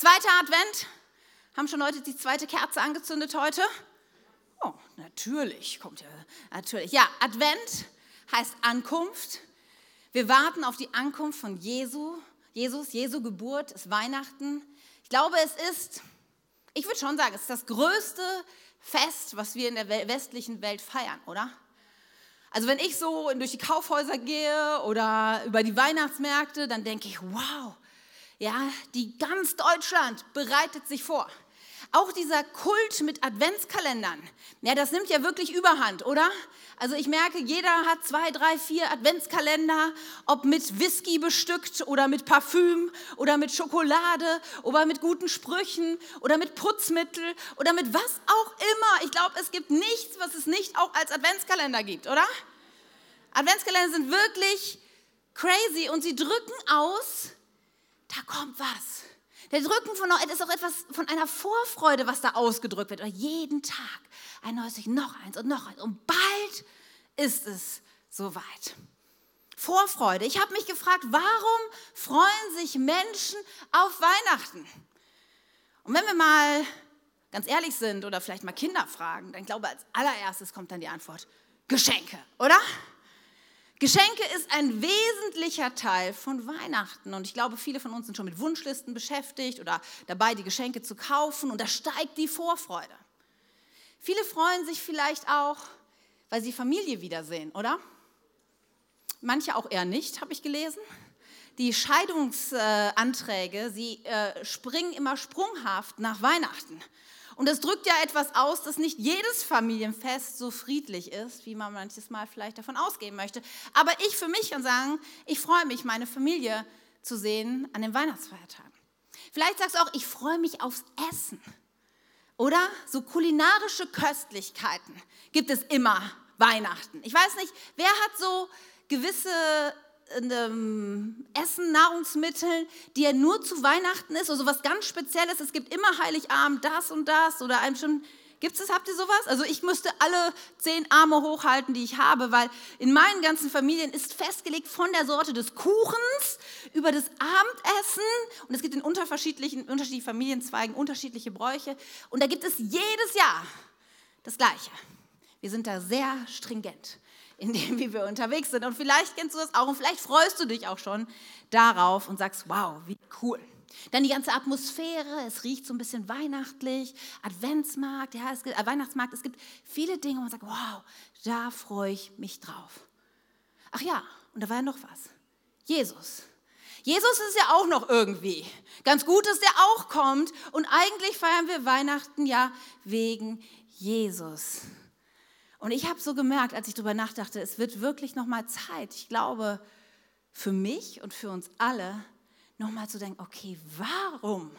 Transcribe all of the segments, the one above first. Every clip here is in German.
Zweiter Advent. Haben schon Leute die zweite Kerze angezündet heute? Oh, natürlich, kommt ja, natürlich. Ja, Advent heißt Ankunft. Wir warten auf die Ankunft von Jesu. Jesus, Jesu Geburt ist Weihnachten. Ich glaube, es ist, ich würde schon sagen, es ist das größte Fest, was wir in der westlichen Welt feiern, oder? Also wenn ich so durch die Kaufhäuser gehe oder über die Weihnachtsmärkte, dann denke ich, wow, ja, die ganz Deutschland bereitet sich vor. Auch dieser Kult mit Adventskalendern, ja, das nimmt ja wirklich Überhand, oder? Also ich merke, jeder hat zwei, drei, vier Adventskalender, ob mit Whisky bestückt oder mit Parfüm oder mit Schokolade oder mit guten Sprüchen oder mit Putzmittel oder mit was auch immer. Ich glaube, es gibt nichts, was es nicht auch als Adventskalender gibt, oder? Adventskalender sind wirklich crazy und sie drücken aus, da kommt was. Der Drücken von das ist auch etwas von einer Vorfreude, was da ausgedrückt wird. Und jeden Tag ein neues noch eins und noch eins. Und bald ist es soweit. Vorfreude. Ich habe mich gefragt, warum freuen sich Menschen auf Weihnachten? Und wenn wir mal ganz ehrlich sind oder vielleicht mal Kinder fragen, dann glaube ich, als allererstes kommt dann die Antwort, Geschenke, oder? Geschenke ist ein wesentlicher Teil von Weihnachten und ich glaube, viele von uns sind schon mit Wunschlisten beschäftigt oder dabei, die Geschenke zu kaufen und da steigt die Vorfreude. Viele freuen sich vielleicht auch, weil sie Familie wiedersehen, oder? Manche auch eher nicht, habe ich gelesen. Die Scheidungsanträge, sie äh, springen immer sprunghaft nach Weihnachten. Und das drückt ja etwas aus, dass nicht jedes Familienfest so friedlich ist, wie man manches Mal vielleicht davon ausgehen möchte. Aber ich für mich kann sagen, ich freue mich, meine Familie zu sehen an den Weihnachtsfeiertagen. Vielleicht sagst du auch, ich freue mich aufs Essen. Oder so kulinarische Köstlichkeiten gibt es immer Weihnachten. Ich weiß nicht, wer hat so gewisse Essen, Nahrungsmitteln, die ja nur zu Weihnachten ist, oder so was ganz Spezielles. Es gibt immer Heiligabend das und das oder einem schon. Gibt es das? Habt ihr sowas? Also ich müsste alle zehn Arme hochhalten, die ich habe, weil in meinen ganzen Familien ist festgelegt von der Sorte des Kuchens über das Abendessen und es gibt in unterschiedlichen, unterschiedlichen Familienzweigen unterschiedliche Bräuche und da gibt es jedes Jahr das Gleiche. Wir sind da sehr stringent in dem, wie wir unterwegs sind. Und vielleicht kennst du das auch und vielleicht freust du dich auch schon darauf und sagst, wow, wie cool. Dann die ganze Atmosphäre, es riecht so ein bisschen weihnachtlich, Adventsmarkt, ja, es gibt, äh, Weihnachtsmarkt, es gibt viele Dinge, wo man sagt, wow, da freue ich mich drauf. Ach ja, und da war ja noch was. Jesus. Jesus ist ja auch noch irgendwie. Ganz gut, dass der auch kommt. Und eigentlich feiern wir Weihnachten ja wegen Jesus. Und ich habe so gemerkt, als ich darüber nachdachte, es wird wirklich nochmal Zeit, ich glaube, für mich und für uns alle, nochmal zu denken, okay, warum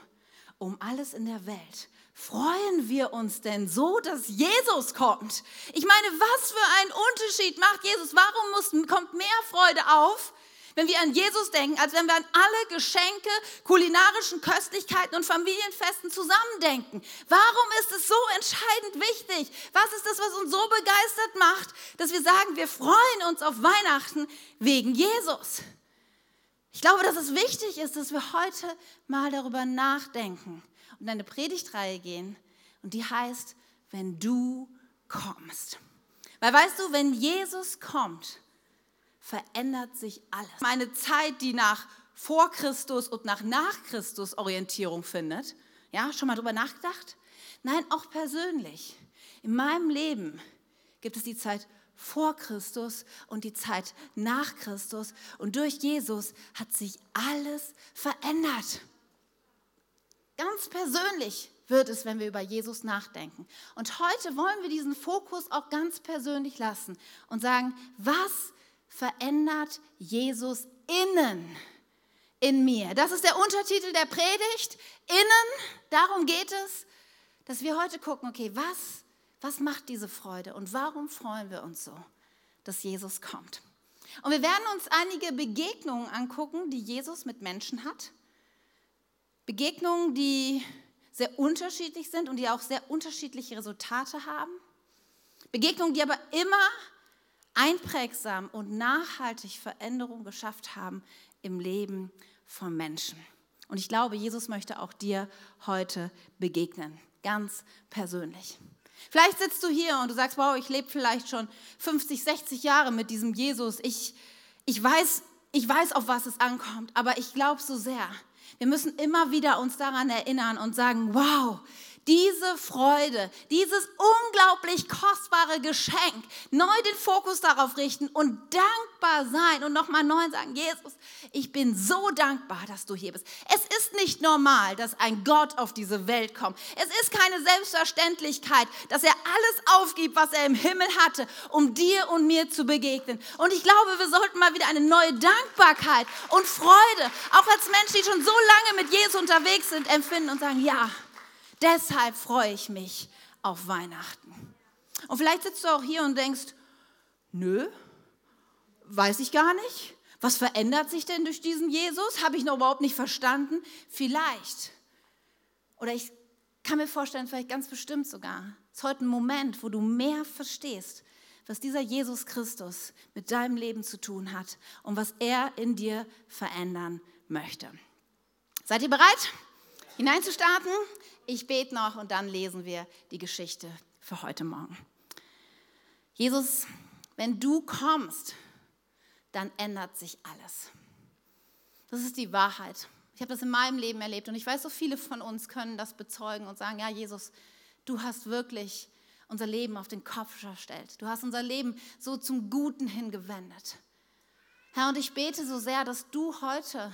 um alles in der Welt freuen wir uns denn so, dass Jesus kommt? Ich meine, was für einen Unterschied macht Jesus? Warum muss, kommt mehr Freude auf, wenn wir an Jesus denken, als wenn wir an alle Geschenke, kulinarischen Köstlichkeiten und Familienfesten zusammendenken. Warum ist es so entscheidend wichtig? Was ist das, was uns so begeistert macht, dass wir sagen, wir freuen uns auf Weihnachten wegen Jesus? Ich glaube, dass es wichtig ist, dass wir heute mal darüber nachdenken und eine Predigtreihe gehen. Und die heißt, wenn du kommst. Weil weißt du, wenn Jesus kommt, verändert sich alles. Eine Zeit, die nach vor Christus und nach nach Christus Orientierung findet. Ja, schon mal drüber nachgedacht? Nein, auch persönlich. In meinem Leben gibt es die Zeit vor Christus und die Zeit nach Christus. Und durch Jesus hat sich alles verändert. Ganz persönlich wird es, wenn wir über Jesus nachdenken. Und heute wollen wir diesen Fokus auch ganz persönlich lassen und sagen, was verändert Jesus innen in mir. Das ist der Untertitel der Predigt. Innen, darum geht es, dass wir heute gucken, okay, was, was macht diese Freude und warum freuen wir uns so, dass Jesus kommt. Und wir werden uns einige Begegnungen angucken, die Jesus mit Menschen hat. Begegnungen, die sehr unterschiedlich sind und die auch sehr unterschiedliche Resultate haben. Begegnungen, die aber immer einprägsam und nachhaltig Veränderung geschafft haben im Leben von Menschen. Und ich glaube, Jesus möchte auch dir heute begegnen, ganz persönlich. Vielleicht sitzt du hier und du sagst, wow, ich lebe vielleicht schon 50, 60 Jahre mit diesem Jesus. Ich, ich, weiß, ich weiß, auf was es ankommt, aber ich glaube so sehr. Wir müssen immer wieder uns daran erinnern und sagen, wow, diese Freude, dieses unglaublich kostbare Geschenk, neu den Fokus darauf richten und dankbar sein und nochmal neu sagen, Jesus, ich bin so dankbar, dass du hier bist. Es ist nicht normal, dass ein Gott auf diese Welt kommt. Es ist keine Selbstverständlichkeit, dass er alles aufgibt, was er im Himmel hatte, um dir und mir zu begegnen. Und ich glaube, wir sollten mal wieder eine neue Dankbarkeit und Freude, auch als Menschen, die schon so lange mit Jesus unterwegs sind, empfinden und sagen, ja, Deshalb freue ich mich auf Weihnachten. Und vielleicht sitzt du auch hier und denkst, nö, weiß ich gar nicht. Was verändert sich denn durch diesen Jesus? Habe ich noch überhaupt nicht verstanden? Vielleicht. Oder ich kann mir vorstellen, vielleicht ganz bestimmt sogar, es ist heute ein Moment, wo du mehr verstehst, was dieser Jesus Christus mit deinem Leben zu tun hat und was er in dir verändern möchte. Seid ihr bereit, hineinzustarten? Ich bete noch und dann lesen wir die Geschichte für heute Morgen. Jesus, wenn du kommst, dann ändert sich alles. Das ist die Wahrheit. Ich habe das in meinem Leben erlebt und ich weiß, so viele von uns können das bezeugen und sagen, ja Jesus, du hast wirklich unser Leben auf den Kopf gestellt. Du hast unser Leben so zum Guten hingewendet. Herr, und ich bete so sehr, dass du heute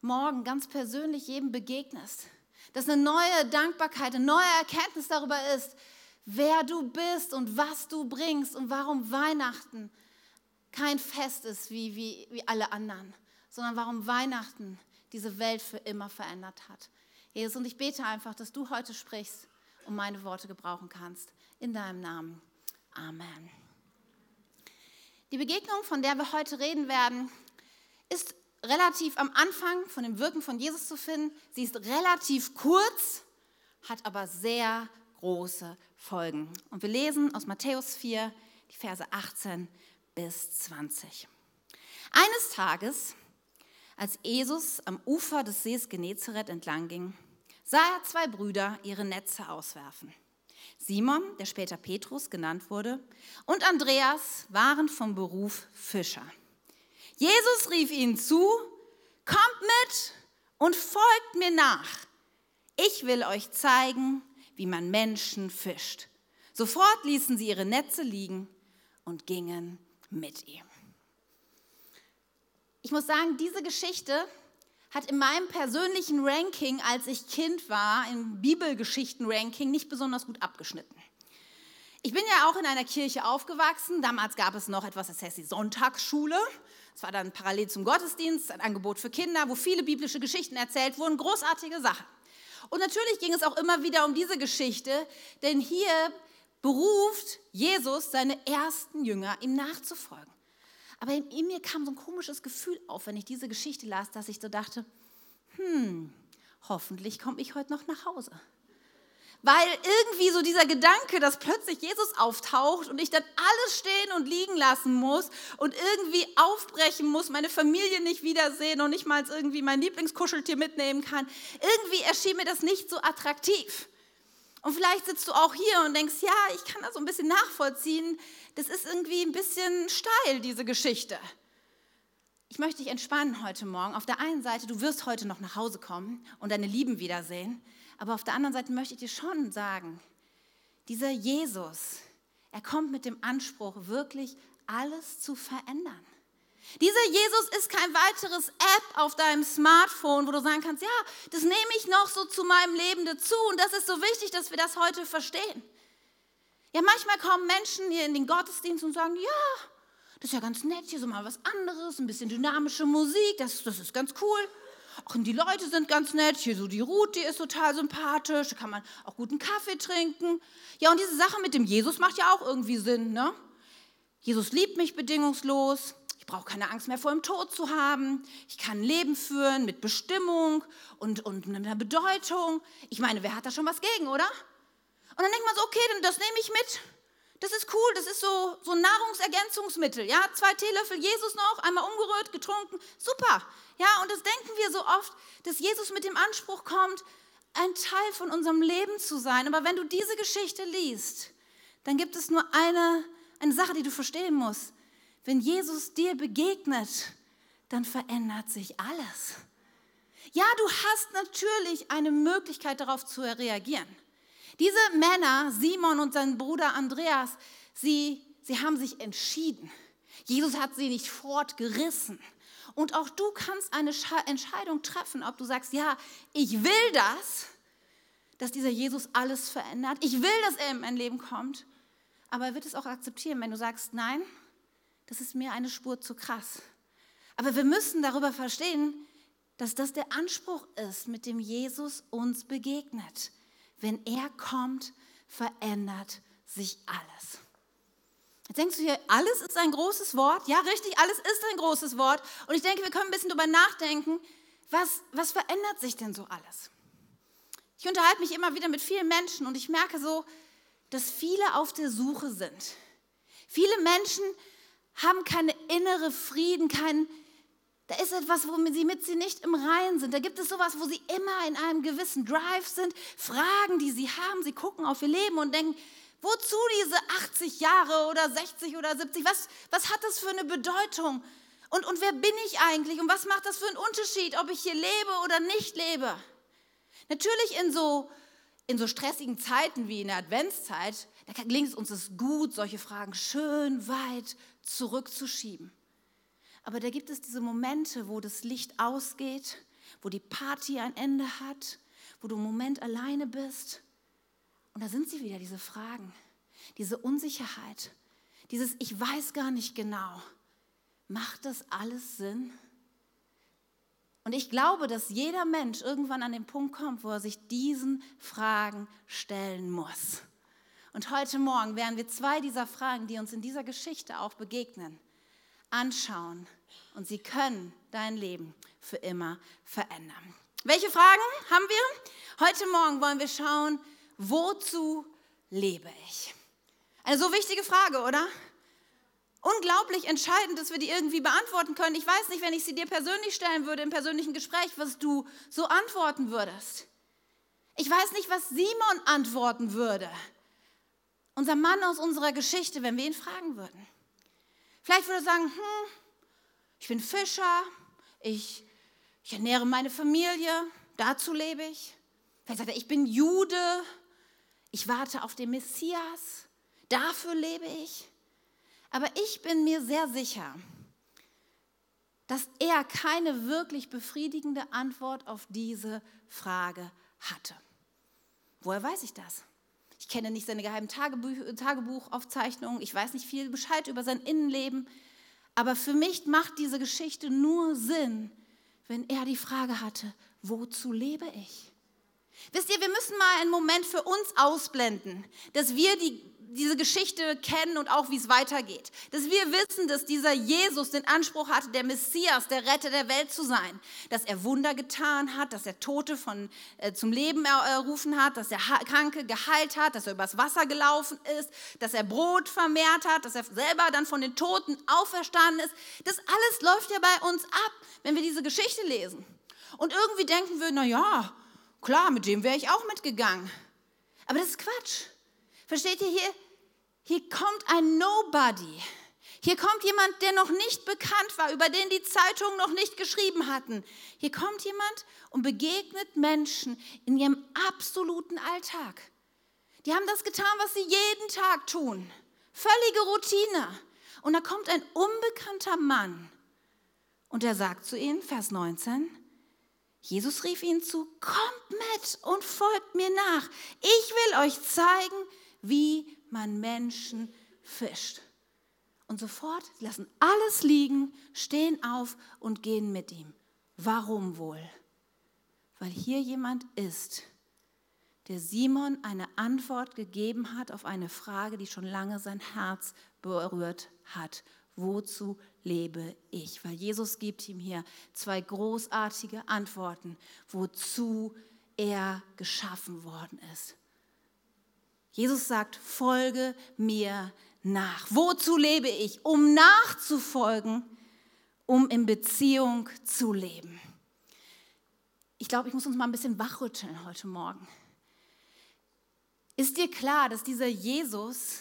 Morgen ganz persönlich jedem begegnest, dass eine neue Dankbarkeit, eine neue Erkenntnis darüber ist, wer du bist und was du bringst und warum Weihnachten kein Fest ist wie, wie, wie alle anderen, sondern warum Weihnachten diese Welt für immer verändert hat. Jesus, und ich bete einfach, dass du heute sprichst und meine Worte gebrauchen kannst. In deinem Namen. Amen. Die Begegnung, von der wir heute reden werden, ist relativ am Anfang von dem Wirken von Jesus zu finden. Sie ist relativ kurz, hat aber sehr große Folgen. Und wir lesen aus Matthäus 4, die Verse 18 bis 20. Eines Tages, als Jesus am Ufer des Sees Genezareth entlang ging, sah er zwei Brüder ihre Netze auswerfen. Simon, der später Petrus genannt wurde, und Andreas waren vom Beruf Fischer. Jesus rief ihnen zu, kommt mit und folgt mir nach. Ich will euch zeigen, wie man Menschen fischt. Sofort ließen sie ihre Netze liegen und gingen mit ihm. Ich muss sagen, diese Geschichte hat in meinem persönlichen Ranking, als ich Kind war, im Bibelgeschichten-Ranking nicht besonders gut abgeschnitten. Ich bin ja auch in einer Kirche aufgewachsen. Damals gab es noch etwas, das heißt die Sonntagsschule. Es war dann parallel zum Gottesdienst, ein Angebot für Kinder, wo viele biblische Geschichten erzählt wurden. Großartige Sache. Und natürlich ging es auch immer wieder um diese Geschichte, denn hier beruft Jesus seine ersten Jünger, ihm nachzufolgen. Aber in, mir kam so ein komisches Gefühl auf, wenn ich diese Geschichte las, dass ich so dachte, hm, hoffentlich komme ich heute noch nach Hause weil irgendwie so dieser Gedanke, dass plötzlich Jesus auftaucht und ich dann alles stehen und liegen lassen muss und irgendwie aufbrechen muss, meine Familie nicht wiedersehen und nicht mal irgendwie mein Lieblingskuscheltier mitnehmen kann, irgendwie erschien mir das nicht so attraktiv. Und vielleicht sitzt du auch hier und denkst, ja, ich kann das so ein bisschen nachvollziehen. Das ist irgendwie ein bisschen steil, diese Geschichte. Ich möchte dich entspannen heute Morgen. Auf der einen Seite, du wirst heute noch nach Hause kommen und deine Lieben wiedersehen. Aber auf der anderen Seite möchte ich dir schon sagen, dieser Jesus, er kommt mit dem Anspruch, wirklich alles zu verändern. Dieser Jesus ist kein weiteres App auf deinem Smartphone, wo du sagen kannst, ja, das nehme ich noch so zu meinem Leben dazu und das ist so wichtig, dass wir das heute verstehen. Ja, manchmal kommen Menschen hier in den Gottesdienst und sagen, ja, das ist ja ganz nett, hier so mal was anderes, ein bisschen dynamische Musik, das, das ist ganz cool. Ach, die Leute sind ganz nett. Hier so die Ruth, die ist total sympathisch. Da kann man auch guten Kaffee trinken. Ja, und diese Sache mit dem Jesus macht ja auch irgendwie Sinn, ne? Jesus liebt mich bedingungslos. Ich brauche keine Angst mehr vor dem Tod zu haben. Ich kann ein Leben führen mit Bestimmung und, und einer Bedeutung. Ich meine, wer hat da schon was gegen, oder? Und dann denkt man so, okay, dann das nehme ich mit. Das ist cool, das ist so, so Nahrungsergänzungsmittel. Ja, zwei Teelöffel Jesus noch, einmal umgerührt, getrunken, super. Ja, und das denken wir so oft, dass Jesus mit dem Anspruch kommt, ein Teil von unserem Leben zu sein. Aber wenn du diese Geschichte liest, dann gibt es nur eine, eine Sache, die du verstehen musst. Wenn Jesus dir begegnet, dann verändert sich alles. Ja, du hast natürlich eine Möglichkeit darauf zu reagieren. Diese Männer, Simon und sein Bruder Andreas, sie, sie haben sich entschieden. Jesus hat sie nicht fortgerissen. Und auch du kannst eine Entscheidung treffen, ob du sagst, ja, ich will das, dass dieser Jesus alles verändert. Ich will, dass er in mein Leben kommt. Aber er wird es auch akzeptieren, wenn du sagst, nein, das ist mir eine Spur zu krass. Aber wir müssen darüber verstehen, dass das der Anspruch ist, mit dem Jesus uns begegnet. Wenn er kommt, verändert sich alles. Jetzt denkst du hier, alles ist ein großes Wort. Ja, richtig, alles ist ein großes Wort. Und ich denke, wir können ein bisschen darüber nachdenken, was, was verändert sich denn so alles? Ich unterhalte mich immer wieder mit vielen Menschen und ich merke so, dass viele auf der Suche sind. Viele Menschen haben keine innere Frieden, kein, da ist etwas, womit sie mit sie nicht im Reinen sind. Da gibt es sowas, wo sie immer in einem gewissen Drive sind, Fragen, die sie haben. Sie gucken auf ihr Leben und denken, wozu diese 80 Jahre oder 60 oder 70? Was, was hat das für eine Bedeutung? Und, und wer bin ich eigentlich? Und was macht das für einen Unterschied, ob ich hier lebe oder nicht lebe? Natürlich in so, in so stressigen Zeiten wie in der Adventszeit, da gelingt es uns gut, solche Fragen schön weit zurückzuschieben. Aber da gibt es diese Momente, wo das Licht ausgeht, wo die Party ein Ende hat, wo du im Moment alleine bist. Und da sind sie wieder, diese Fragen, diese Unsicherheit, dieses Ich weiß gar nicht genau. Macht das alles Sinn? Und ich glaube, dass jeder Mensch irgendwann an den Punkt kommt, wo er sich diesen Fragen stellen muss. Und heute Morgen werden wir zwei dieser Fragen, die uns in dieser Geschichte auch begegnen, anschauen und sie können dein Leben für immer verändern. Welche Fragen haben wir? Heute Morgen wollen wir schauen, wozu lebe ich? Eine so wichtige Frage, oder? Unglaublich entscheidend, dass wir die irgendwie beantworten können. Ich weiß nicht, wenn ich sie dir persönlich stellen würde im persönlichen Gespräch, was du so antworten würdest. Ich weiß nicht, was Simon antworten würde. Unser Mann aus unserer Geschichte, wenn wir ihn fragen würden. Vielleicht würde er sagen, hm, ich bin Fischer, ich, ich ernähre meine Familie, dazu lebe ich. Vielleicht sagt er, ich bin Jude, ich warte auf den Messias, dafür lebe ich. Aber ich bin mir sehr sicher, dass er keine wirklich befriedigende Antwort auf diese Frage hatte. Woher weiß ich das? Ich kenne nicht seine geheimen Tagebuchaufzeichnungen, ich weiß nicht viel Bescheid über sein Innenleben, aber für mich macht diese Geschichte nur Sinn, wenn er die Frage hatte, wozu lebe ich? Wisst ihr, wir müssen mal einen Moment für uns ausblenden, dass wir die diese Geschichte kennen und auch wie es weitergeht. Dass wir wissen, dass dieser Jesus den Anspruch hatte, der Messias, der Retter der Welt zu sein. Dass er Wunder getan hat, dass er Tote von, äh, zum Leben errufen hat, dass er Kranke geheilt hat, dass er übers Wasser gelaufen ist, dass er Brot vermehrt hat, dass er selber dann von den Toten auferstanden ist. Das alles läuft ja bei uns ab, wenn wir diese Geschichte lesen. Und irgendwie denken wir, na ja, klar, mit dem wäre ich auch mitgegangen. Aber das ist Quatsch. Versteht ihr hier? Hier kommt ein Nobody. Hier kommt jemand, der noch nicht bekannt war, über den die Zeitungen noch nicht geschrieben hatten. Hier kommt jemand und begegnet Menschen in ihrem absoluten Alltag. Die haben das getan, was sie jeden Tag tun. Völlige Routine. Und da kommt ein unbekannter Mann und er sagt zu ihnen, Vers 19, Jesus rief ihnen zu, kommt mit und folgt mir nach. Ich will euch zeigen, wie man Menschen fischt. Und sofort lassen alles liegen, stehen auf und gehen mit ihm. Warum wohl? Weil hier jemand ist, der Simon eine Antwort gegeben hat auf eine Frage, die schon lange sein Herz berührt hat. Wozu lebe ich? Weil Jesus gibt ihm hier zwei großartige Antworten, wozu er geschaffen worden ist. Jesus sagt, folge mir nach. Wozu lebe ich? Um nachzufolgen, um in Beziehung zu leben. Ich glaube, ich muss uns mal ein bisschen wachrütteln heute Morgen. Ist dir klar, dass dieser Jesus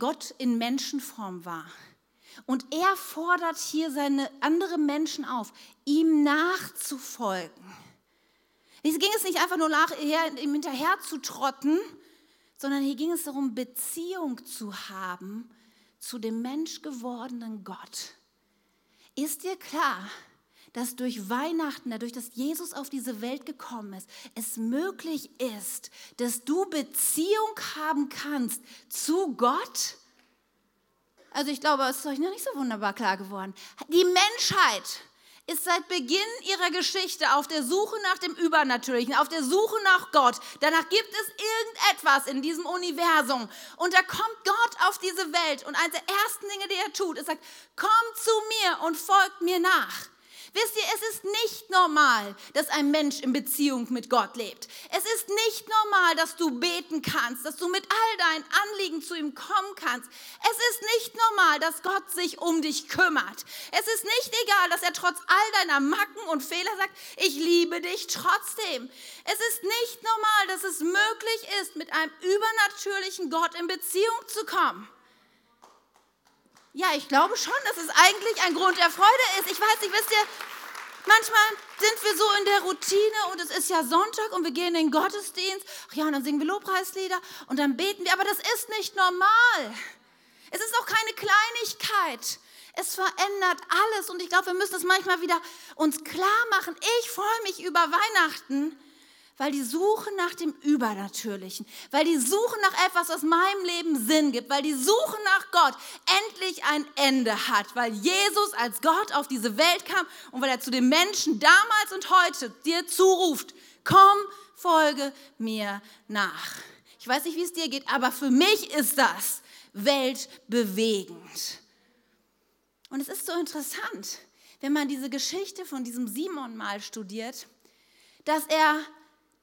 Gott in Menschenform war? Und er fordert hier seine andere Menschen auf, ihm nachzufolgen. Hier ging es nicht einfach nur nachher, ihm hinterher zu trotten, sondern hier ging es darum, Beziehung zu haben zu dem menschgewordenen Gott. Ist dir klar, dass durch Weihnachten, dadurch, dass Jesus auf diese Welt gekommen ist, es möglich ist, dass du Beziehung haben kannst zu Gott? Also ich glaube, es ist euch noch nicht so wunderbar klar geworden. Die Menschheit ist seit Beginn ihrer Geschichte auf der Suche nach dem Übernatürlichen, auf der Suche nach Gott. Danach gibt es irgendetwas in diesem Universum. Und da kommt Gott auf diese Welt. Und eines der ersten Dinge, die er tut, ist sagt, komm zu mir und folgt mir nach. Wisst ihr, es ist nicht normal, dass ein Mensch in Beziehung mit Gott lebt. Es ist nicht normal, dass du beten kannst, dass du mit all deinen Anliegen zu ihm kommen kannst. Es ist nicht normal, dass Gott sich um dich kümmert. Es ist nicht egal, dass er trotz all deiner Macken und Fehler sagt, ich liebe dich trotzdem. Es ist nicht normal, dass es möglich ist, mit einem übernatürlichen Gott in Beziehung zu kommen. Ja, ich glaube schon, dass es eigentlich ein Grund der Freude ist. Ich weiß nicht, wisst ihr, manchmal sind wir so in der Routine und es ist ja Sonntag und wir gehen in den Gottesdienst. Ach ja, und dann singen wir Lobpreislieder und dann beten wir. Aber das ist nicht normal. Es ist auch keine Kleinigkeit. Es verändert alles und ich glaube, wir müssen es manchmal wieder uns klar machen. Ich freue mich über Weihnachten, weil die Suche nach dem Übernatürlichen, weil die Suche nach etwas, was meinem Leben Sinn gibt, weil die Suche nach Gott endlich ein Ende hat, weil Jesus als Gott auf diese Welt kam und weil er zu den Menschen damals und heute dir zuruft, komm, folge mir nach. Ich weiß nicht, wie es dir geht, aber für mich ist das weltbewegend. Und es ist so interessant, wenn man diese Geschichte von diesem Simon mal studiert, dass er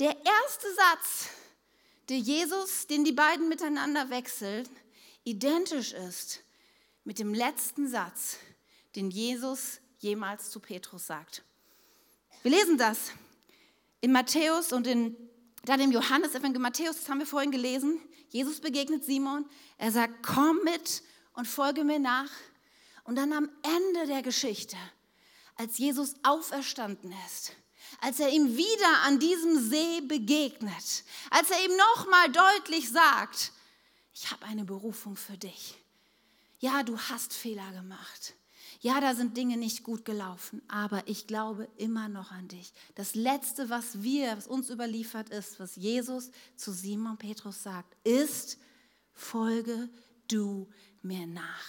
der erste Satz, den Jesus, den die beiden miteinander wechseln, identisch ist mit dem letzten Satz, den Jesus jemals zu Petrus sagt. Wir lesen das in Matthäus und in, dann im Johannes-Evangelium. Matthäus, das haben wir vorhin gelesen. Jesus begegnet Simon. Er sagt, komm mit und folge mir nach. Und dann am Ende der Geschichte, als Jesus auferstanden ist, als er ihm wieder an diesem See begegnet, als er ihm nochmal deutlich sagt, ich habe eine Berufung für dich. Ja, du hast Fehler gemacht. Ja, da sind Dinge nicht gut gelaufen, aber ich glaube immer noch an dich. Das Letzte, was wir, was uns überliefert ist, was Jesus zu Simon Petrus sagt, ist, folge du mir nach.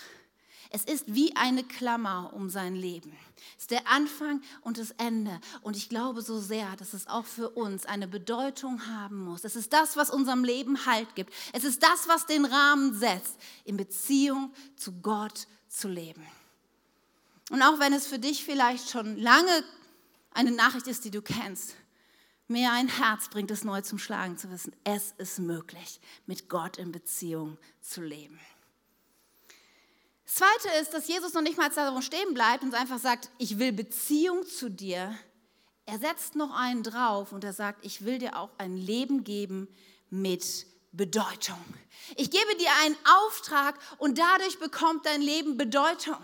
Es ist wie eine Klammer um sein Leben. Es ist der Anfang und das Ende. Und ich glaube so sehr, dass es auch für uns eine Bedeutung haben muss. Es ist das, was unserem Leben Halt gibt. Es ist das, was den Rahmen setzt, in Beziehung zu Gott zu leben. Und auch wenn es für dich vielleicht schon lange eine Nachricht ist, die du kennst, mir ein Herz bringt es neu zum Schlagen zu wissen, es ist möglich, mit Gott in Beziehung zu leben. Zweite ist, dass Jesus noch nicht mal darum stehen bleibt und einfach sagt, ich will Beziehung zu dir. Er setzt noch einen drauf und er sagt, ich will dir auch ein Leben geben mit Bedeutung. Ich gebe dir einen Auftrag und dadurch bekommt dein Leben Bedeutung.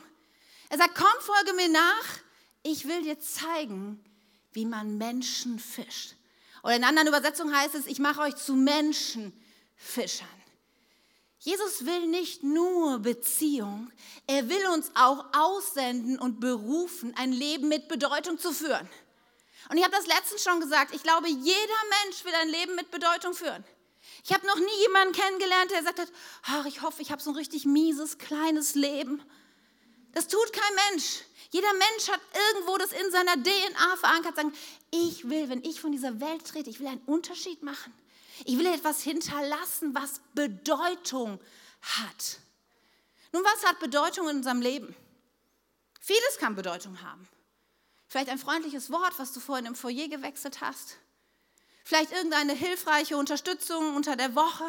Er sagt, komm, folge mir nach. Ich will dir zeigen, wie man Menschen fischt. Oder in anderen Übersetzungen heißt es, ich mache euch zu Menschenfischern. Jesus will nicht nur Beziehung, er will uns auch aussenden und berufen, ein Leben mit Bedeutung zu führen. Und ich habe das letztens schon gesagt, ich glaube, jeder Mensch will ein Leben mit Bedeutung führen. Ich habe noch nie jemanden kennengelernt, der gesagt hat, ach, ich hoffe, ich habe so ein richtig mieses, kleines Leben. Das tut kein Mensch. Jeder Mensch hat irgendwo das in seiner DNA verankert, sagen, ich will, wenn ich von dieser Welt trete, ich will einen Unterschied machen. Ich will etwas hinterlassen, was Bedeutung hat. Nun, was hat Bedeutung in unserem Leben? Vieles kann Bedeutung haben. Vielleicht ein freundliches Wort, was du vorhin im Foyer gewechselt hast. Vielleicht irgendeine hilfreiche Unterstützung unter der Woche,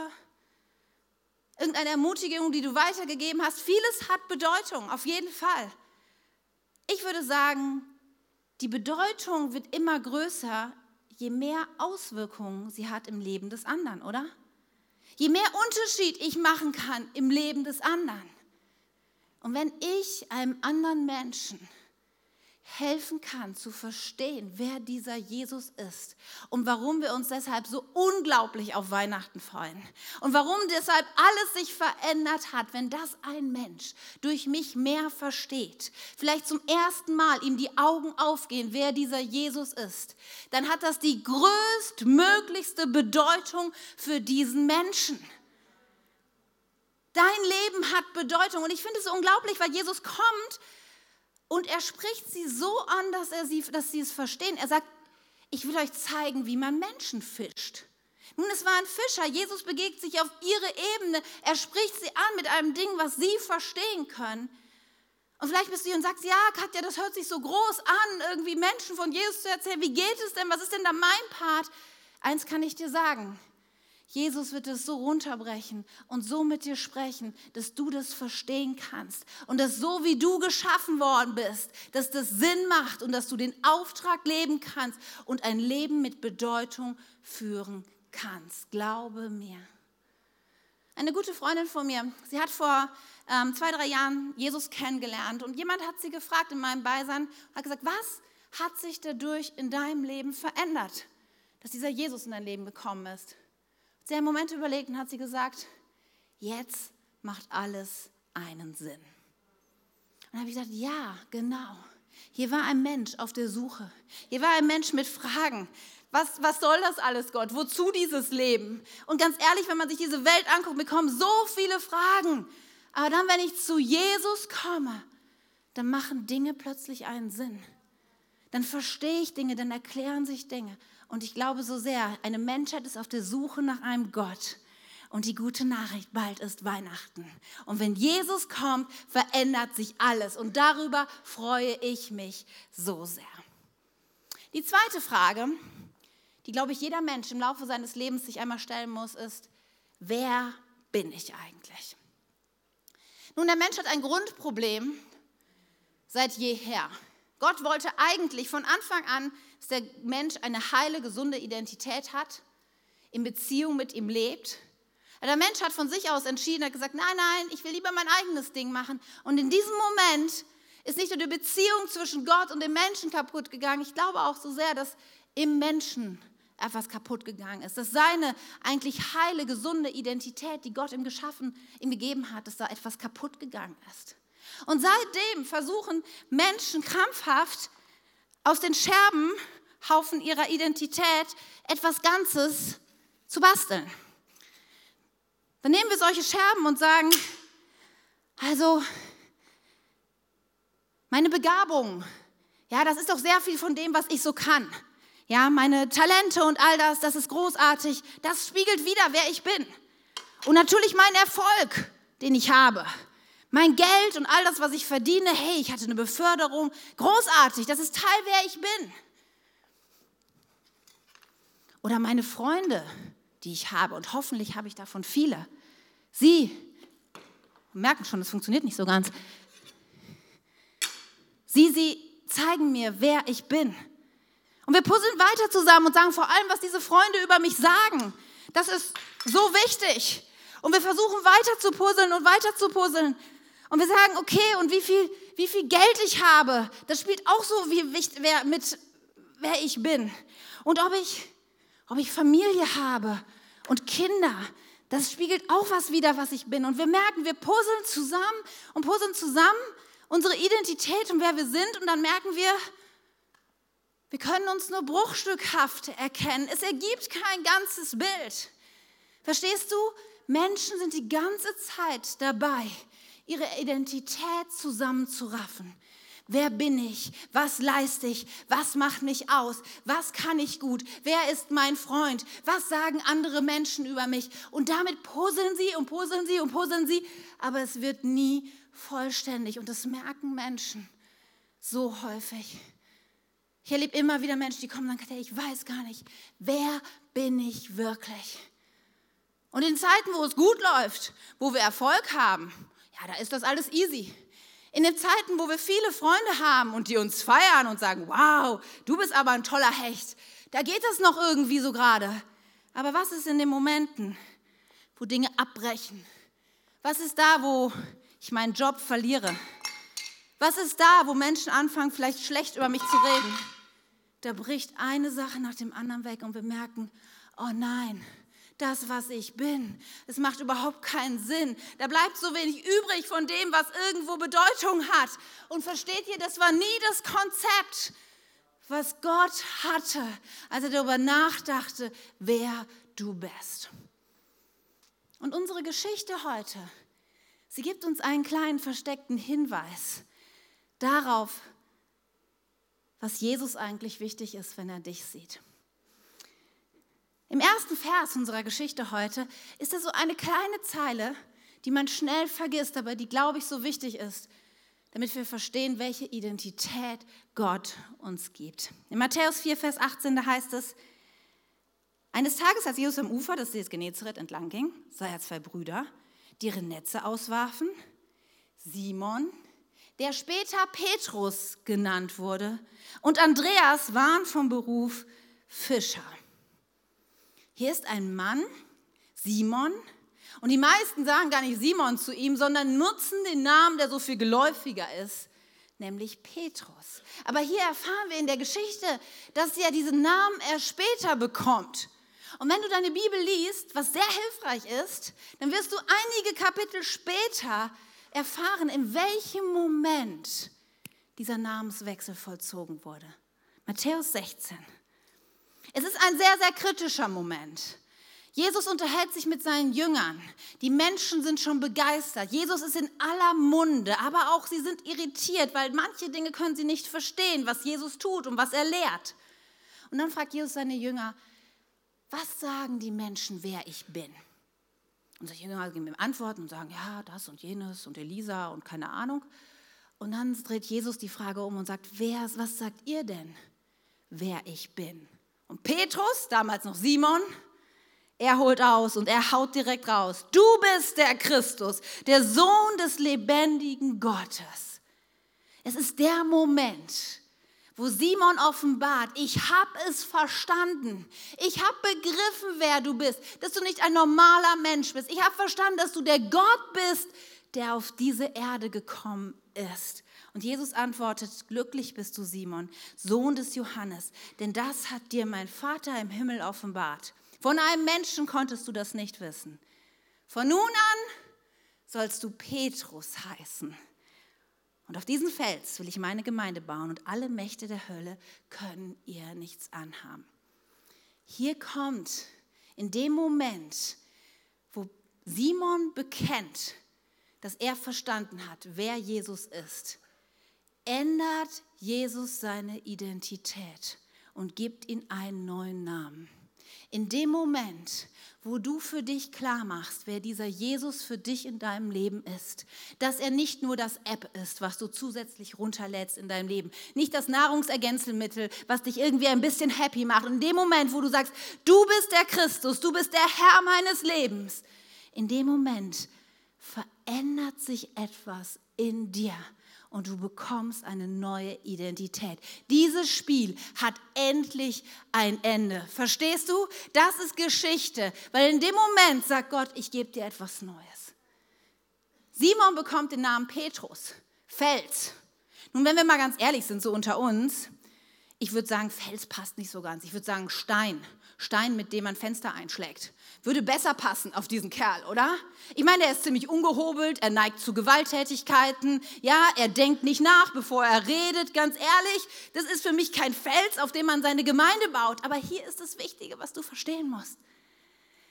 irgendeine Ermutigung, die du weitergegeben hast. Vieles hat Bedeutung, auf jeden Fall. Ich würde sagen, die Bedeutung wird immer größer, je mehr Auswirkungen sie hat im Leben des anderen, oder? Je mehr Unterschied ich machen kann im Leben des anderen. Und wenn ich einem anderen Menschen helfen kann zu verstehen, wer dieser Jesus ist und warum wir uns deshalb so unglaublich auf Weihnachten freuen und warum deshalb alles sich verändert hat, wenn das ein Mensch durch mich mehr versteht, vielleicht zum ersten Mal ihm die Augen aufgehen, wer dieser Jesus ist, dann hat das die größtmöglichste Bedeutung für diesen Menschen. Dein Leben hat Bedeutung und ich finde es unglaublich, weil Jesus kommt und er spricht sie so an, dass, er sie, dass sie es verstehen. Er sagt, ich will euch zeigen, wie man Menschen fischt. Nun, es war ein Fischer. Jesus begegnet sich auf ihre Ebene. Er spricht sie an mit einem Ding, was sie verstehen können. Und vielleicht bist du hier und sagst, ja, Katja, das hört sich so groß an, irgendwie Menschen von Jesus zu erzählen. Wie geht es denn? Was ist denn da mein Part? Eins kann ich dir sagen. Jesus wird es so runterbrechen und so mit dir sprechen, dass du das verstehen kannst und dass so wie du geschaffen worden bist, dass das Sinn macht und dass du den Auftrag leben kannst und ein Leben mit Bedeutung führen kannst. Glaube mir. Eine gute Freundin von mir, sie hat vor ähm, zwei, drei Jahren Jesus kennengelernt und jemand hat sie gefragt in meinem Beisein, hat gesagt, was hat sich dadurch in deinem Leben verändert, dass dieser Jesus in dein Leben gekommen ist? Sie hat einen Moment überlegt und hat sie gesagt, jetzt macht alles einen Sinn. Und dann habe ich gesagt, ja, genau. Hier war ein Mensch auf der Suche. Hier war ein Mensch mit Fragen. Was, was soll das alles, Gott? Wozu dieses Leben? Und ganz ehrlich, wenn man sich diese Welt anguckt, bekommen so viele Fragen. Aber dann, wenn ich zu Jesus komme, dann machen Dinge plötzlich einen Sinn. Dann verstehe ich Dinge, dann erklären sich Dinge. Und ich glaube so sehr, eine Menschheit ist auf der Suche nach einem Gott. Und die gute Nachricht, bald ist Weihnachten. Und wenn Jesus kommt, verändert sich alles. Und darüber freue ich mich so sehr. Die zweite Frage, die, glaube ich, jeder Mensch im Laufe seines Lebens sich einmal stellen muss, ist, wer bin ich eigentlich? Nun, der Mensch hat ein Grundproblem seit jeher. Gott wollte eigentlich von Anfang an, dass der Mensch eine heile, gesunde Identität hat, in Beziehung mit ihm lebt. Der Mensch hat von sich aus entschieden, hat gesagt, nein, nein, ich will lieber mein eigenes Ding machen. Und in diesem Moment ist nicht nur die Beziehung zwischen Gott und dem Menschen kaputt gegangen, ich glaube auch so sehr, dass im Menschen etwas kaputt gegangen ist, dass seine eigentlich heile, gesunde Identität, die Gott ihm geschaffen, ihm gegeben hat, dass da etwas kaputt gegangen ist. Und seitdem versuchen Menschen krampfhaft aus den Scherbenhaufen ihrer Identität etwas Ganzes zu basteln. Dann nehmen wir solche Scherben und sagen, also meine Begabung, ja, das ist doch sehr viel von dem, was ich so kann. Ja, meine Talente und all das, das ist großartig. Das spiegelt wieder, wer ich bin. Und natürlich mein Erfolg, den ich habe. Mein Geld und all das, was ich verdiene, hey, ich hatte eine Beförderung, großartig, das ist Teil, wer ich bin. Oder meine Freunde, die ich habe, und hoffentlich habe ich davon viele. Sie merken schon, es funktioniert nicht so ganz. Sie, sie zeigen mir, wer ich bin. Und wir puzzeln weiter zusammen und sagen vor allem, was diese Freunde über mich sagen. Das ist so wichtig. Und wir versuchen weiter zu puzzeln und weiter zu puzzeln. Und wir sagen, okay, und wie viel, wie viel Geld ich habe, das spielt auch so wie wichtig, wer, mit, wer ich bin. Und ob ich, ob ich Familie habe und Kinder, das spiegelt auch was wieder, was ich bin. Und wir merken, wir puzzeln zusammen und puzzeln zusammen unsere Identität und wer wir sind. Und dann merken wir, wir können uns nur bruchstückhaft erkennen. Es ergibt kein ganzes Bild. Verstehst du? Menschen sind die ganze Zeit dabei, ihre Identität zusammenzuraffen. Wer bin ich? Was leiste ich? Was macht mich aus? Was kann ich gut? Wer ist mein Freund? Was sagen andere Menschen über mich? Und damit puzzeln sie und puzzeln sie und puzzeln sie, aber es wird nie vollständig und das merken Menschen so häufig. Ich erlebe immer wieder Menschen, die kommen und sagen, ich weiß gar nicht, wer bin ich wirklich? Und in Zeiten, wo es gut läuft, wo wir Erfolg haben, ja, da ist das alles easy. In den Zeiten, wo wir viele Freunde haben und die uns feiern und sagen, wow, du bist aber ein toller Hecht, da geht das noch irgendwie so gerade. Aber was ist in den Momenten, wo Dinge abbrechen? Was ist da, wo ich meinen Job verliere? Was ist da, wo Menschen anfangen, vielleicht schlecht über mich zu reden? Da bricht eine Sache nach dem anderen weg und wir merken, oh nein, das, was ich bin. Es macht überhaupt keinen Sinn. Da bleibt so wenig übrig von dem, was irgendwo Bedeutung hat. Und versteht ihr, das war nie das Konzept, was Gott hatte, als er darüber nachdachte, wer du bist. Und unsere Geschichte heute, sie gibt uns einen kleinen versteckten Hinweis darauf, was Jesus eigentlich wichtig ist, wenn er dich sieht. Im ersten Vers unserer Geschichte heute ist da so eine kleine Zeile, die man schnell vergisst, aber die, glaube ich, so wichtig ist, damit wir verstehen, welche Identität Gott uns gibt. In Matthäus 4, Vers 18, da heißt es, eines Tages, als Jesus am Ufer des Sees Genezareth entlang ging, sah er zwei Brüder, die ihre Netze auswarfen. Simon, der später Petrus genannt wurde, und Andreas waren vom Beruf Fischer. Hier ist ein Mann, Simon, und die meisten sagen gar nicht Simon zu ihm, sondern nutzen den Namen, der so viel geläufiger ist, nämlich Petrus. Aber hier erfahren wir in der Geschichte, dass er diesen Namen erst später bekommt. Und wenn du deine Bibel liest, was sehr hilfreich ist, dann wirst du einige Kapitel später erfahren, in welchem Moment dieser Namenswechsel vollzogen wurde. Matthäus 16. Es ist ein sehr, sehr kritischer Moment. Jesus unterhält sich mit seinen Jüngern. Die Menschen sind schon begeistert. Jesus ist in aller Munde, aber auch sie sind irritiert, weil manche Dinge können sie nicht verstehen, was Jesus tut und was er lehrt. Und dann fragt Jesus seine Jünger, was sagen die Menschen, wer ich bin? Und die Jünger geben ihm Antworten und sagen, ja, das und jenes und Elisa und keine Ahnung. Und dann dreht Jesus die Frage um und sagt, wer, was sagt ihr denn, wer ich bin? Und Petrus, damals noch Simon, er holt aus und er haut direkt raus. Du bist der Christus, der Sohn des lebendigen Gottes. Es ist der Moment, wo Simon offenbart, ich habe es verstanden. Ich habe begriffen, wer du bist, dass du nicht ein normaler Mensch bist. Ich habe verstanden, dass du der Gott bist, der auf diese Erde gekommen ist. Und Jesus antwortet, glücklich bist du, Simon, Sohn des Johannes, denn das hat dir mein Vater im Himmel offenbart. Von einem Menschen konntest du das nicht wissen. Von nun an sollst du Petrus heißen. Und auf diesen Fels will ich meine Gemeinde bauen und alle Mächte der Hölle können ihr nichts anhaben. Hier kommt in dem Moment, wo Simon bekennt, dass er verstanden hat, wer Jesus ist, ändert Jesus seine Identität und gibt ihm einen neuen Namen. In dem Moment, wo du für dich klar machst, wer dieser Jesus für dich in deinem Leben ist, dass er nicht nur das App ist, was du zusätzlich runterlädst in deinem Leben, nicht das Nahrungsergänzungsmittel, was dich irgendwie ein bisschen happy macht. In dem Moment, wo du sagst, du bist der Christus, du bist der Herr meines Lebens, in dem Moment verändert sich etwas in dir und du bekommst eine neue Identität. Dieses Spiel hat endlich ein Ende. Verstehst du? Das ist Geschichte, weil in dem Moment sagt Gott, ich gebe dir etwas Neues. Simon bekommt den Namen Petrus, Fels. Nun, wenn wir mal ganz ehrlich sind, so unter uns, ich würde sagen, Fels passt nicht so ganz. Ich würde sagen Stein. Stein, mit dem man Fenster einschlägt. Würde besser passen auf diesen Kerl, oder? Ich meine, er ist ziemlich ungehobelt, er neigt zu Gewalttätigkeiten, ja, er denkt nicht nach, bevor er redet, ganz ehrlich. Das ist für mich kein Fels, auf dem man seine Gemeinde baut. Aber hier ist das Wichtige, was du verstehen musst.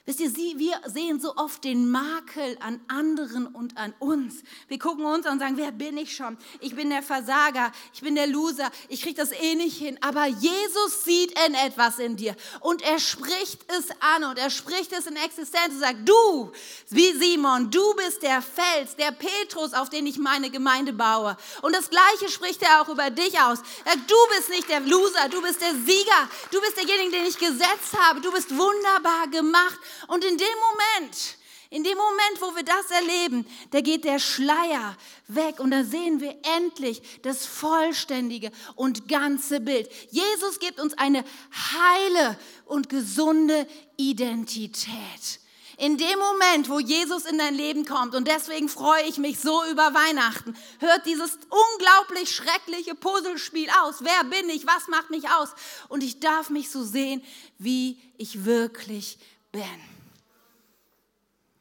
Wisst ihr, wir sehen so oft den Makel an anderen und an uns. Wir gucken uns und sagen, wer bin ich schon? Ich bin der Versager, ich bin der Loser, ich kriege das eh nicht hin. Aber Jesus sieht in etwas in dir und er spricht es an und er spricht es in Existenz und sagt, du, wie Simon, du bist der Fels, der Petrus, auf den ich meine Gemeinde baue. Und das Gleiche spricht er auch über dich aus. Sagt, du bist nicht der Loser, du bist der Sieger, du bist derjenige, den ich gesetzt habe, du bist wunderbar gemacht. Und in dem Moment, in dem Moment, wo wir das erleben, da geht der Schleier weg und da sehen wir endlich das vollständige und ganze Bild. Jesus gibt uns eine heile und gesunde Identität. In dem Moment, wo Jesus in dein Leben kommt, und deswegen freue ich mich so über Weihnachten, hört dieses unglaublich schreckliche Puzzlespiel aus. Wer bin ich? Was macht mich aus? Und ich darf mich so sehen, wie ich wirklich bin.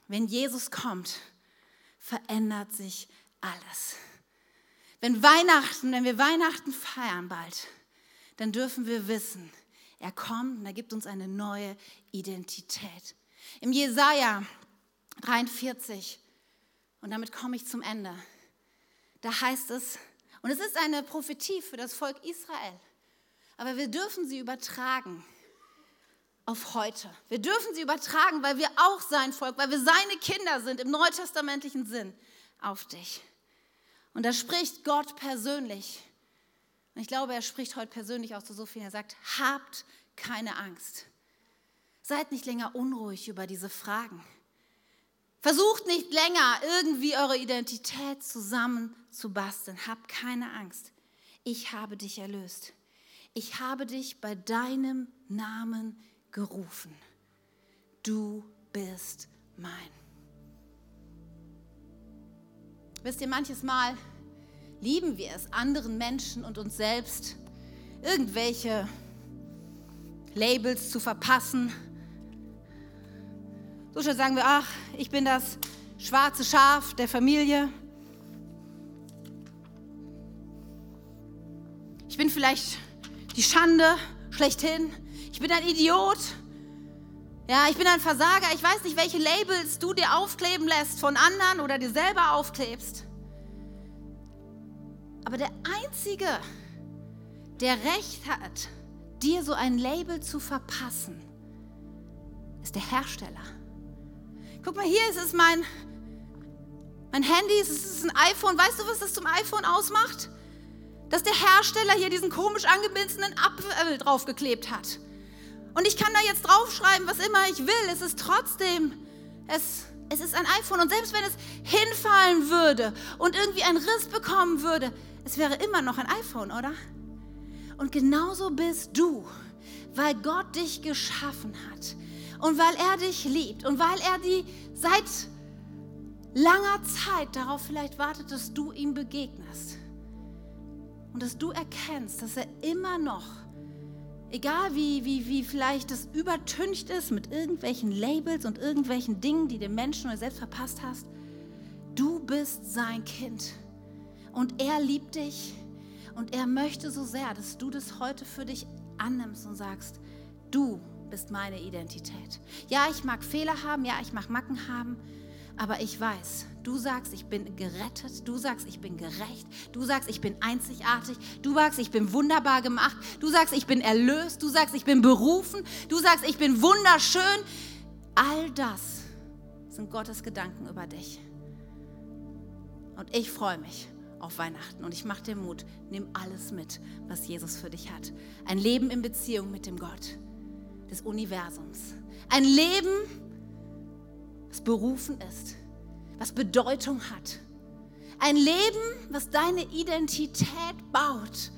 Wenn Jesus kommt, verändert sich alles. Wenn Weihnachten, wenn wir Weihnachten feiern bald, dann dürfen wir wissen, er kommt und er gibt uns eine neue Identität. Im Jesaja 43, und damit komme ich zum Ende, da heißt es, und es ist eine Prophetie für das Volk Israel, aber wir dürfen sie übertragen auf heute. Wir dürfen sie übertragen, weil wir auch sein Volk, weil wir seine Kinder sind im neutestamentlichen Sinn, auf dich. Und da spricht Gott persönlich. Und ich glaube, er spricht heute persönlich auch zu so vielen. Er sagt, habt keine Angst. Seid nicht länger unruhig über diese Fragen. Versucht nicht länger irgendwie eure Identität zusammenzubasteln. Habt keine Angst. Ich habe dich erlöst. Ich habe dich bei deinem Namen gerufen. Du bist mein. Wisst ihr, manches Mal lieben wir es, anderen Menschen und uns selbst irgendwelche Labels zu verpassen. So schnell sagen wir, ach, ich bin das schwarze Schaf der Familie. Ich bin vielleicht die Schande schlechthin. Ich bin ein Idiot. Ja, ich bin ein Versager. Ich weiß nicht, welche Labels du dir aufkleben lässt von anderen oder dir selber aufklebst. Aber der Einzige, der Recht hat, dir so ein Label zu verpassen, ist der Hersteller. Guck mal, hier ist es mein, mein Handy, es ist ein iPhone. Weißt du, was das zum iPhone ausmacht? Dass der Hersteller hier diesen komisch angebissenen Apfel draufgeklebt hat. Und ich kann da jetzt draufschreiben, was immer ich will. Es ist trotzdem, es, es ist ein iPhone. Und selbst wenn es hinfallen würde und irgendwie einen Riss bekommen würde, es wäre immer noch ein iPhone, oder? Und genauso bist du, weil Gott dich geschaffen hat und weil er dich liebt und weil er die seit langer Zeit darauf vielleicht wartet, dass du ihm begegnest und dass du erkennst, dass er immer noch Egal wie, wie, wie vielleicht das übertüncht ist mit irgendwelchen Labels und irgendwelchen Dingen, die dem Menschen oder selbst verpasst hast, du bist sein Kind. Und er liebt dich und er möchte so sehr, dass du das heute für dich annimmst und sagst, du bist meine Identität. Ja, ich mag Fehler haben, ja, ich mag Macken haben, aber ich weiß, du sagst, ich bin gerettet, du sagst, ich bin gerecht, du sagst, ich bin einzigartig, du sagst, ich bin wunderbar gemacht, du sagst, ich bin erlöst, du sagst, ich bin berufen, du sagst, ich bin wunderschön. All das sind Gottes Gedanken über dich. Und ich freue mich auf Weihnachten und ich mache dir Mut, nimm alles mit, was Jesus für dich hat. Ein Leben in Beziehung mit dem Gott des Universums. Ein Leben, was berufen ist, was Bedeutung hat. Ein Leben, was deine Identität baut.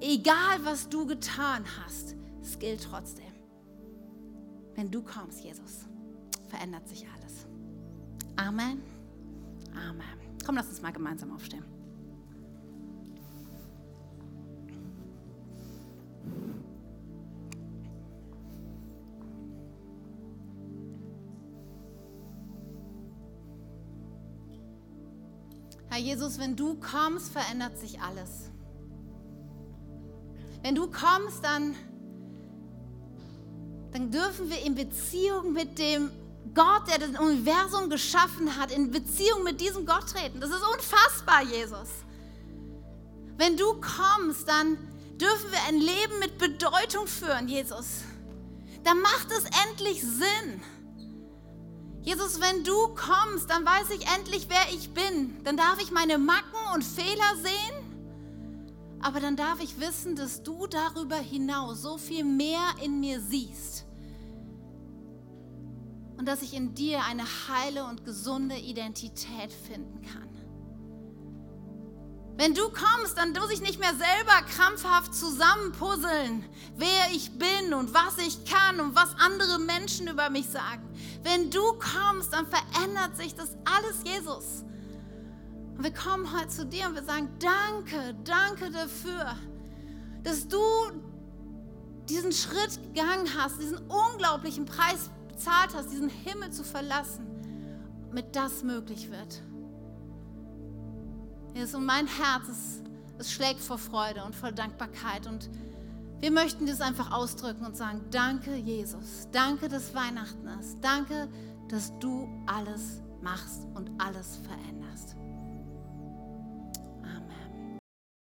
Egal, was du getan hast, es gilt trotzdem. Wenn du kommst, Jesus, verändert sich alles. Amen. Amen. Komm, lass uns mal gemeinsam aufstehen. Herr Jesus, wenn du kommst, verändert sich alles. Wenn du kommst, dann, dann dürfen wir in Beziehung mit dem Gott, der das Universum geschaffen hat, in Beziehung mit diesem Gott treten. Das ist unfassbar, Jesus. Wenn du kommst, dann dürfen wir ein Leben mit Bedeutung führen, Jesus. Dann macht es endlich Sinn. Jesus, wenn du kommst, dann weiß ich endlich, wer ich bin. Dann darf ich meine Macken und Fehler sehen. Aber dann darf ich wissen, dass du darüber hinaus so viel mehr in mir siehst und dass ich in dir eine heile und gesunde Identität finden kann. Wenn du kommst, dann muss ich nicht mehr selber krampfhaft zusammenpuzzeln, wer ich bin und was ich kann und was andere Menschen über mich sagen. Wenn du kommst, dann verändert sich das alles, Jesus. Und wir kommen heute zu dir und wir sagen, danke, danke dafür, dass du diesen Schritt gegangen hast, diesen unglaublichen Preis bezahlt hast, diesen Himmel zu verlassen, damit das möglich wird. Jesus, und mein Herz, es, es schlägt vor Freude und vor Dankbarkeit. Und wir möchten das einfach ausdrücken und sagen, danke Jesus, danke, dass Weihnachten ist, danke, dass du alles machst und alles veränderst.